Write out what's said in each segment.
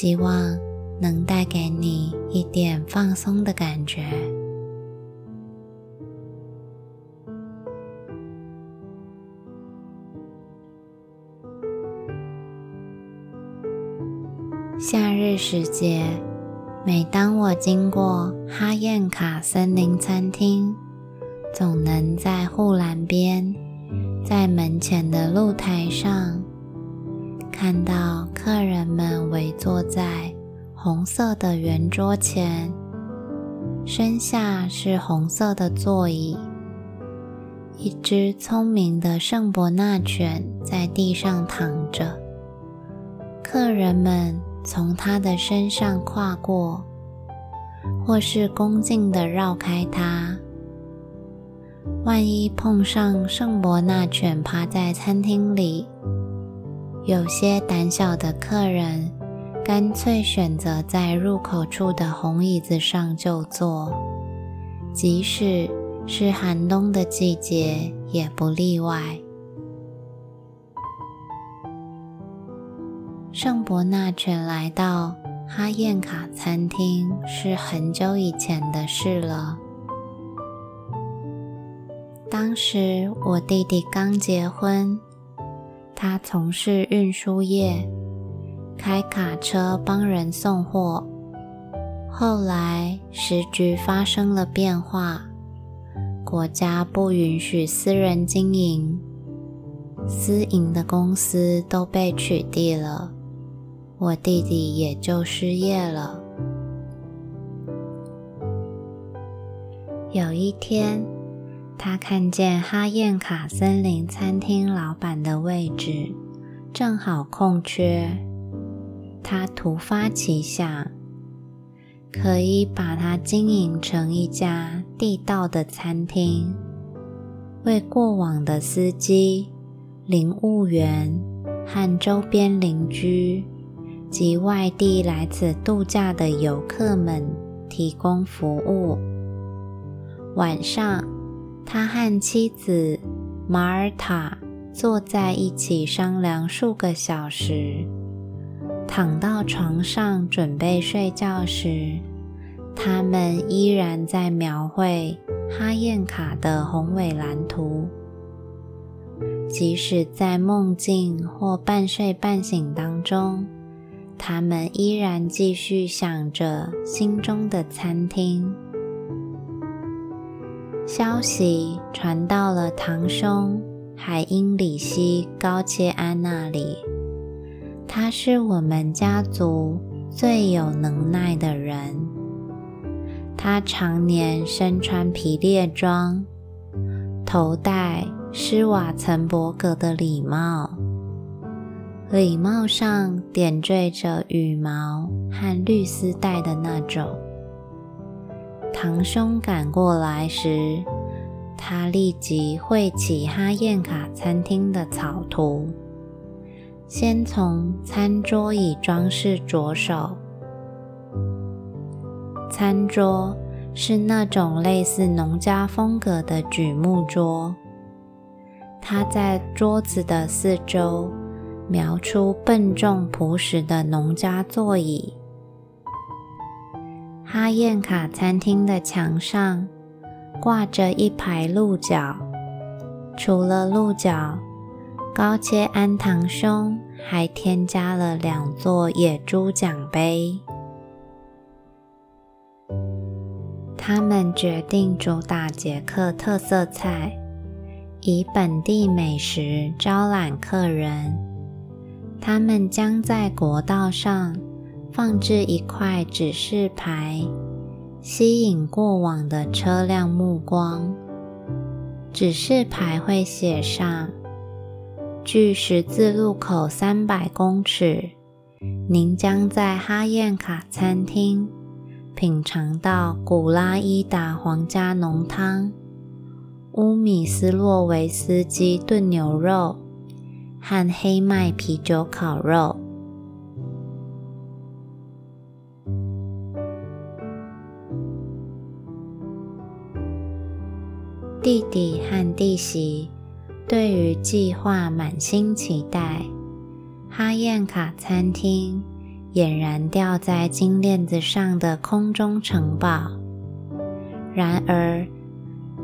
希望能带给你一点放松的感觉。夏日时节，每当我经过哈燕卡森林餐厅，总能在护栏边，在门前的露台上。看到客人们围坐在红色的圆桌前，身下是红色的座椅。一只聪明的圣伯纳犬在地上躺着，客人们从它的身上跨过，或是恭敬地绕开它。万一碰上圣伯纳犬趴在餐厅里，有些胆小的客人干脆选择在入口处的红椅子上就坐。即使是寒冬的季节也不例外。圣伯纳犬来到哈燕卡餐厅是很久以前的事了。当时我弟弟刚结婚他从事运输业开卡车帮人送货。后来时局发生了变化国家不允许私人经营私营的公司都被取缔了我弟弟也就失业了。有一天他看见哈燕卡森林餐厅老板的位置正好空缺，他突发奇想可以把它经营成一家地道的餐厅，为过往的司机、领务员和周边邻居及外地来此度假的游客们提供服务。晚上。他和妻子玛尔塔坐在一起商量数个小时。躺到床上准备睡觉时他们依然在描绘哈燕卡的宏伟蓝图。即使在梦境或半睡半醒当中他们依然继续想着心中的餐厅。消息传到了堂兄海因里希高切安那里。他是我们家族最有能耐的人。他常年身穿皮猎装头戴施瓦岑伯格的礼帽礼帽上点缀着羽毛和绿丝带的那种。堂兄赶过来时他立即绘起哈燕卡餐厅的草图。先从餐桌椅装饰着手。餐桌是那种类似农家风格的榉木桌。他在桌子的四周描出笨重朴实的农家座椅。哈宴卡餐厅的墙上挂着一排鹿角，除了鹿角，高切安堂兄还添加了两座野猪奖杯。他们决定主打捷克特色菜，以本地美食招揽客人。他们将在国道上。放置一块指示牌，吸引过往的车辆目光。指示牌会写上：“距十字路口三百公尺，您将在哈燕卡餐厅品尝到古拉伊达皇家浓汤、乌米斯洛维斯基炖牛肉和黑麦啤酒烤肉。”弟弟和弟媳对于计划满心期待。哈燕卡餐厅俨然吊在金链子上的空中城堡。然而，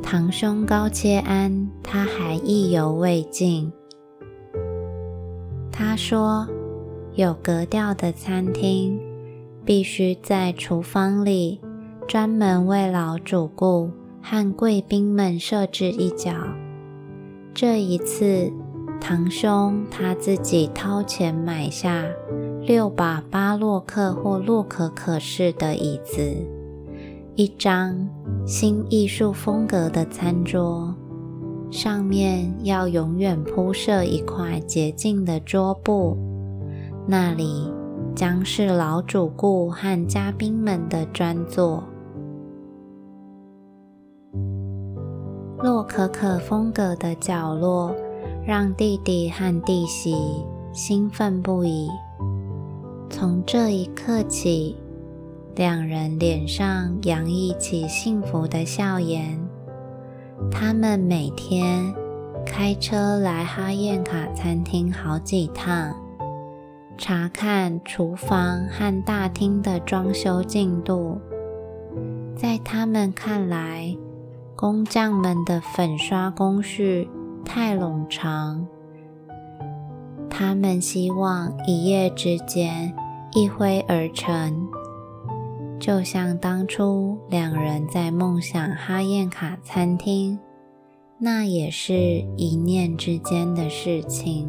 堂兄高切安他还意犹未尽。他说：“有格调的餐厅必须在厨房里专门为老主顾和贵宾们设置一角。”这一次，堂兄他自己掏钱买下六把巴洛克或洛可可式的椅子，一张。新艺术风格的餐桌上面要永远铺设一块洁净的桌布，那里将是老主顾和嘉宾们的专座。洛可可风格的角落让弟弟和弟媳兴奋不已。从这一刻起。两人脸上洋溢起幸福的笑颜。他们每天开车来哈燕卡餐厅好几趟，查看厨房和大厅的装修进度。在他们看来，工匠们的粉刷工序太冗长。他们希望一夜之间一挥而成。就像当初两人在梦想哈燕卡餐厅，那也是一念之间的事情。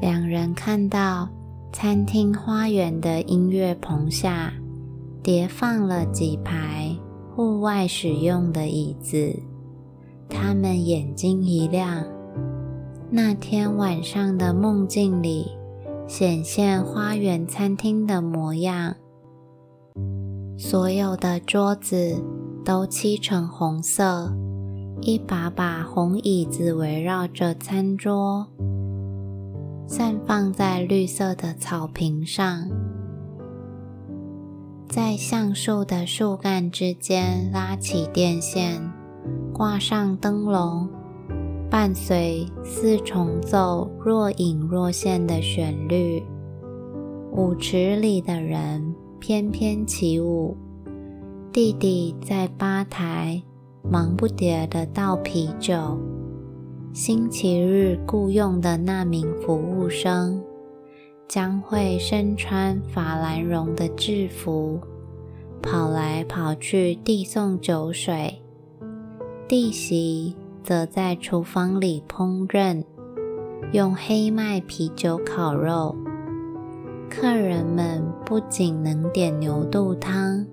两人看到餐厅花园的音乐棚下叠放了几排户外使用的椅子，他们眼睛一亮。那天晚上的梦境里。显现花园餐厅的模样，所有的桌子都漆成红色，一把把红椅子围绕着餐桌，散放在绿色的草坪上，在橡树的树干之间拉起电线，挂上灯笼。伴随四重奏若隐若现的旋律，舞池里的人翩翩起舞。弟弟在吧台忙不迭地倒啤酒。星期日雇佣的那名服务生将会身穿法兰绒的制服，跑来跑去递送酒水。弟媳。则在厨房里烹饪，用黑麦啤酒烤肉。客人们不仅能点牛肚汤，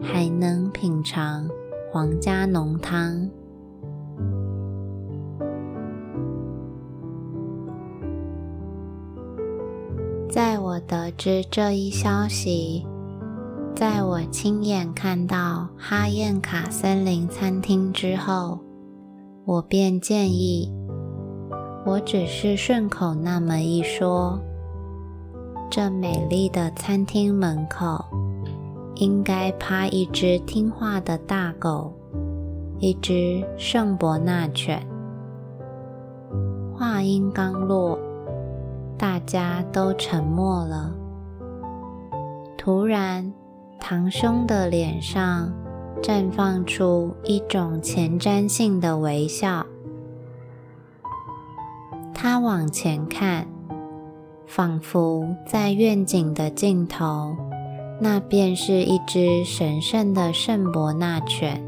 还能品尝皇家浓汤。我得知这一消息，在我亲眼看到哈燕卡森林餐厅之后。我便建议，我只是顺口那么一说，这美丽的餐厅门口应该趴一只听话的大狗，一只圣伯纳犬。话音刚落，家都沉默了。突然，堂兄的脸上。绽放出一种前瞻性的微笑。他往前看，仿佛在愿景的尽头，那便是一只神圣的圣伯纳犬，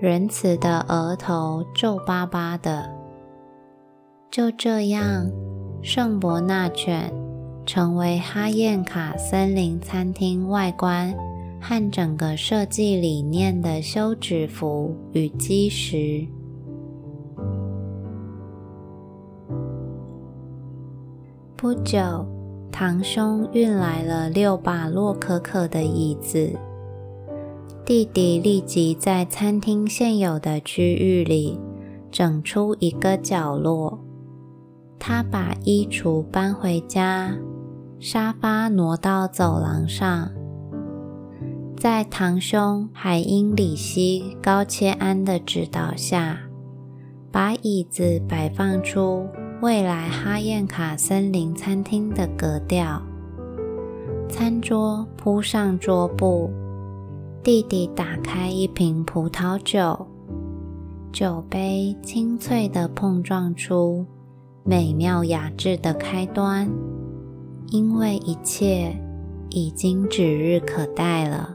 仁慈的额头皱巴巴的。就这样，圣伯纳犬成为哈燕卡森林餐厅外观。和整个设计理念的休止符与基石。不久，堂兄运来了六把洛可可的椅子，弟弟立即在餐厅现有的区域里整出一个角落。他把衣橱搬回家，沙发挪到走廊上。在堂兄海因里希·高切安的指导下，把椅子摆放出未来哈燕卡森林餐厅的格调。餐桌铺上桌布，弟弟打开一瓶葡萄酒，酒杯清脆地碰撞出美妙雅致的开端，因为一切已经指日可待了。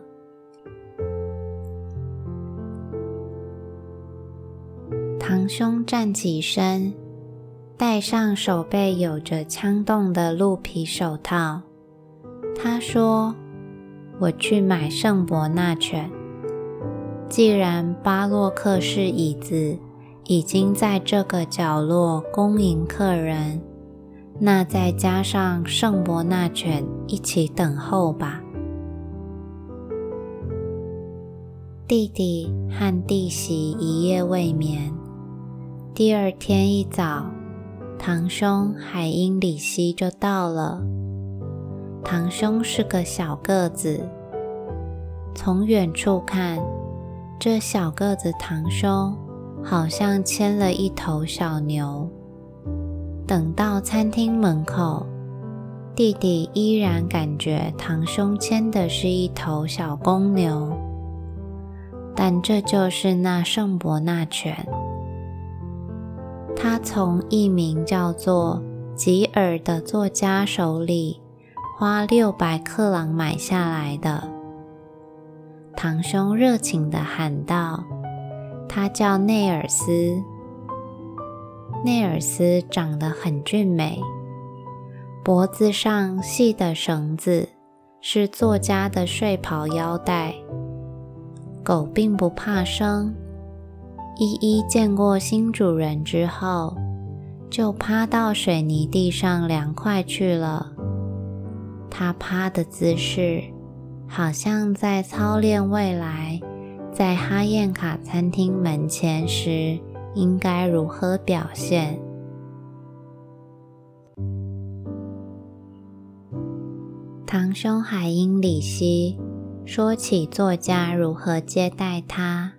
堂兄站起身，戴上手背有着枪洞的鹿皮手套。他说：“我去买圣伯纳犬。既然巴洛克式椅子已经在这个角落恭迎客人，那再加上圣伯纳犬一起等候吧。”弟弟和弟媳一夜未眠。第二天一早，堂兄海因里希就到了。堂兄是个小个子，从远处看，这小个子堂兄好像牵了一头小牛。等到餐厅门口，弟弟依然感觉堂兄牵的是一头小公牛，但这就是那圣伯纳犬。他从一名叫做吉尔的作家手里花六百克朗买下来的。堂兄热情地喊道：“他叫内尔斯。内尔斯长得很俊美，脖子上系的绳子是作家的睡袍腰带。狗并不怕生。”依依见过新主人之后，就趴到水泥地上凉快去了。它趴的姿势，好像在操练未来在哈燕卡餐厅门前时应该如何表现。堂兄海因里希说起作家如何接待他。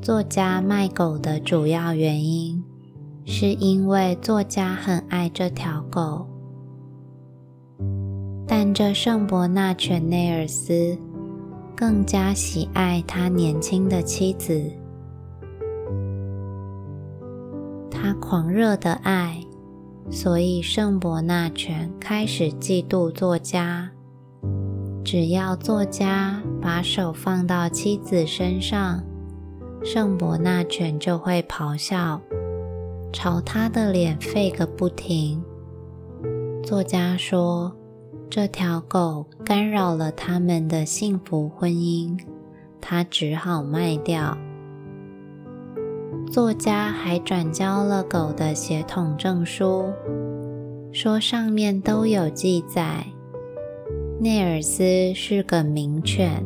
作家卖狗的主要原因，是因为作家很爱这条狗。但这圣伯纳犬内尔斯更加喜爱他年轻的妻子。他狂热的爱，所以圣伯纳犬开始嫉妒作家。只要作家把手放到妻子身上，圣伯纳犬就会咆哮，朝他的脸吠个不停。作家说，这条狗干扰了他们的幸福婚姻，他只好卖掉。作家还转交了狗的血统证书，说上面都有记载，内尔斯是个名犬。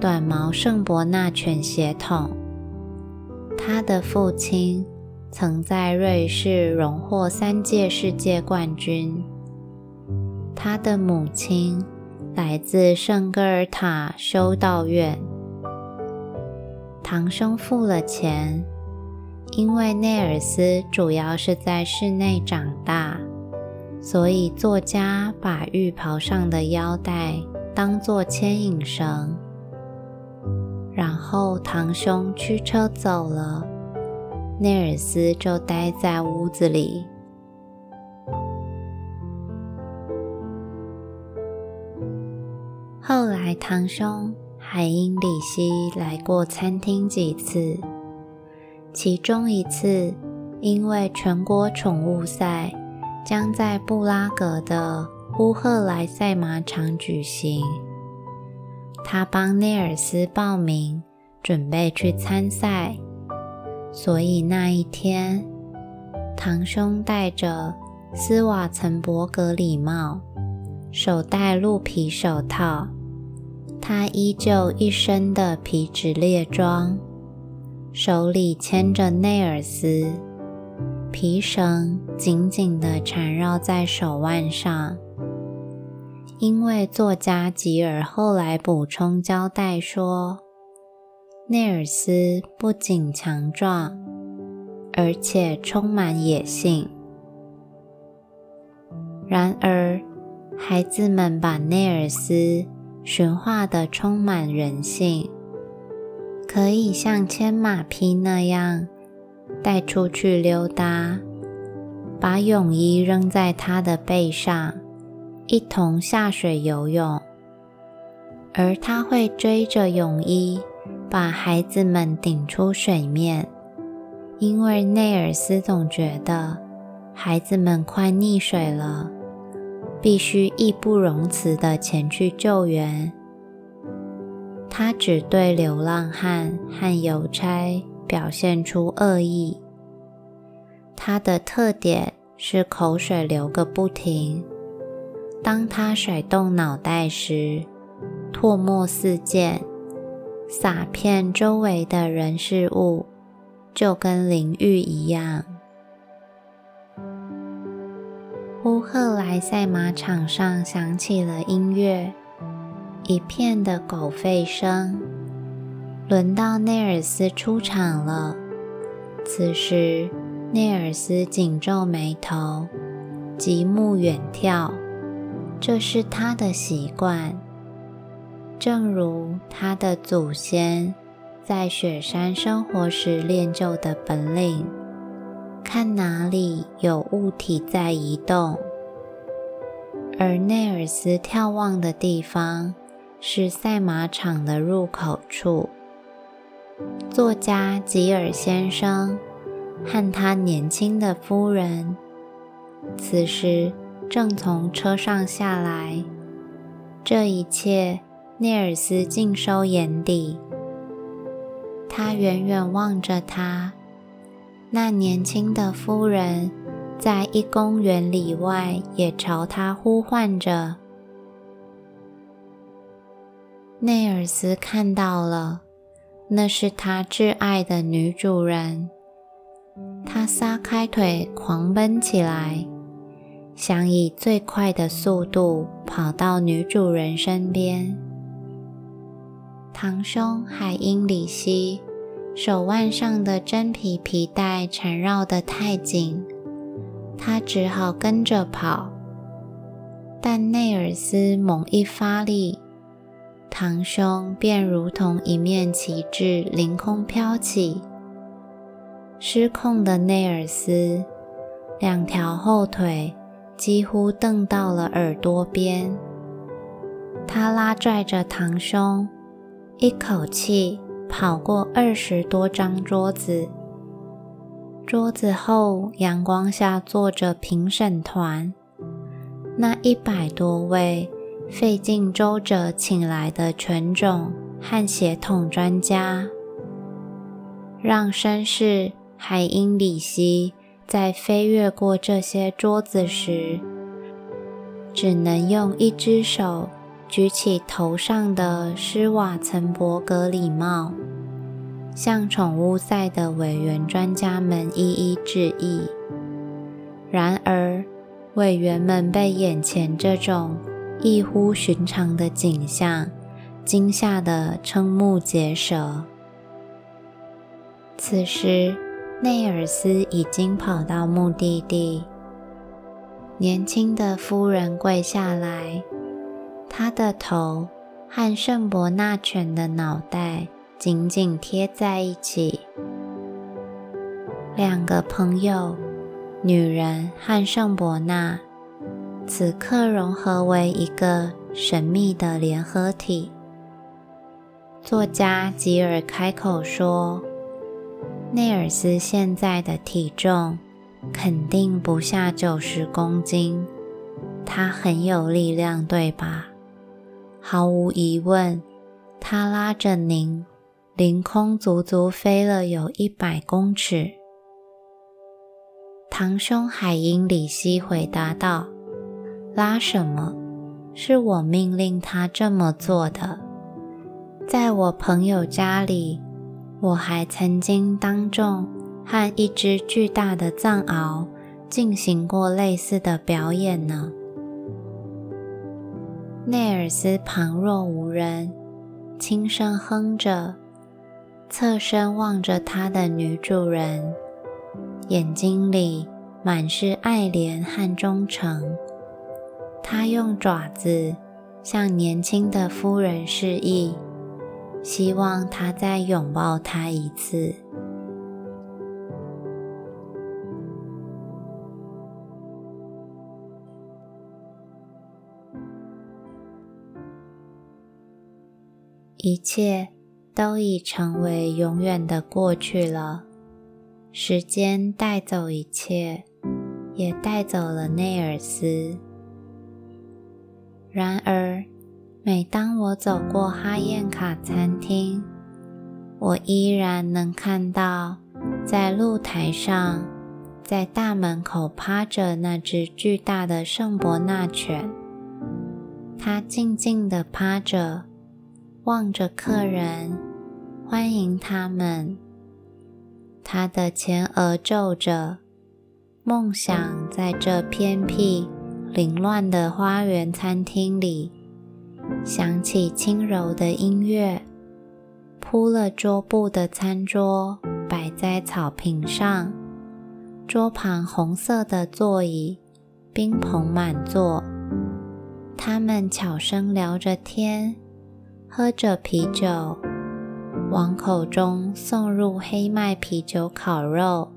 短毛圣伯纳犬血统，他的父亲曾在瑞士荣获三届世界冠军。他的母亲来自圣戈尔塔修道院。堂兄付了钱，因为内尔斯主要是在室内长大，所以作家把浴袍上的腰带当作牵引绳。然后堂兄驱车走了，内尔斯就待在屋子里。后来堂兄海因里希来过餐厅几次，其中一次因为全国宠物赛将在布拉格的乌赫莱赛马场举行。他帮内尔斯报名，准备去参赛，所以那一天，堂兄戴着斯瓦岑伯格礼帽，手戴鹿皮手套，他依旧一身的皮质猎装，手里牵着内尔斯，皮绳紧紧地缠绕在手腕上。因为作家吉尔后来补充交代说，内尔斯不仅强壮，而且充满野性。然而，孩子们把内尔斯驯化的充满人性，可以像牵马匹那样带出去溜达，把泳衣扔在他的背上。一同下水游泳，而他会追着泳衣，把孩子们顶出水面，因为内尔斯总觉得孩子们快溺水了，必须义不容辞地前去救援。他只对流浪汉和邮差表现出恶意。他的特点是口水流个不停。当他甩动脑袋时，唾沫四溅，洒遍周围的人事物，就跟淋浴一样。乌赫莱赛马场上响起了音乐，一片的狗吠声。轮到内尔斯出场了。此时，内尔斯紧皱眉头，极目远眺。这是他的习惯，正如他的祖先在雪山生活时练就的本领。看哪里有物体在移动，而内尔斯眺望的地方是赛马场的入口处。作家吉尔先生和他年轻的夫人，此时。正从车上下来，这一切内尔斯尽收眼底。他远远望着他，那年轻的夫人在一公园里外也朝他呼唤着。内尔斯看到了，那是他挚爱的女主人。他撒开腿狂奔起来。想以最快的速度跑到女主人身边。堂兄海因里希手腕上的真皮皮带缠绕得太紧，他只好跟着跑。但内尔斯猛一发力，堂兄便如同一面旗帜凌空飘起。失控的内尔斯两条后腿。几乎蹬到了耳朵边，他拉拽着堂兄，一口气跑过二十多张桌子。桌子后阳光下坐着评审团，那一百多位费尽周折请来的犬种和血统专家，让绅士海因里希。在飞越过这些桌子时，只能用一只手举起头上的施瓦岑伯格礼帽，向宠物赛的委员专家们一一致意。然而，委员们被眼前这种异乎寻常的景象惊吓得瞠目结舌。此时。内尔斯已经跑到目的地。年轻的夫人跪下来，他的头和圣伯纳犬的脑袋紧紧贴在一起。两个朋友，女人和圣伯纳，此刻融合为一个神秘的联合体。作家吉尔开口说。内尔斯现在的体重肯定不下九十公斤，他很有力量，对吧？毫无疑问，他拉着您凌空足足飞了有一百公尺。堂兄海因里希回答道：“拉什么？是我命令他这么做的。”在我朋友家里，我还曾经当众和一只巨大的藏獒进行过类似的表演呢。内尔斯旁若无人，轻声哼着，侧身望着他的女主人，眼睛里满是爱怜和忠诚。他用爪子向年轻的夫人示意，希望她再拥抱他一次。一切都已成为永远的过去了，时间带走一切，也带走了内尔斯。然而，每当我走过哈燕卡餐厅，我依然能看到在露台上，在大门口趴着那只巨大的圣伯纳犬。它静静地趴着，望着客人，欢迎他们。他的前额皱着，梦想在这偏僻。凌乱的花园餐厅里，响起轻柔的音乐。铺了桌布的餐桌摆在草坪上，桌旁红色的座椅，宾朋满座。他们悄声聊着天，喝着啤酒，往口中送入黑麦啤酒烤肉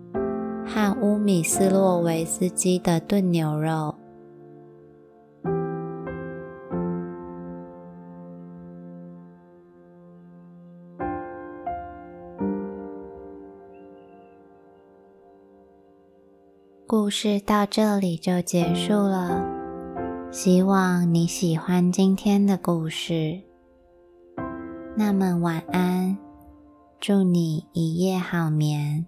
和乌米斯洛维斯基的炖牛肉。故事到这里就结束了，希望你喜欢今天的故事。那么晚安，祝你一夜好眠。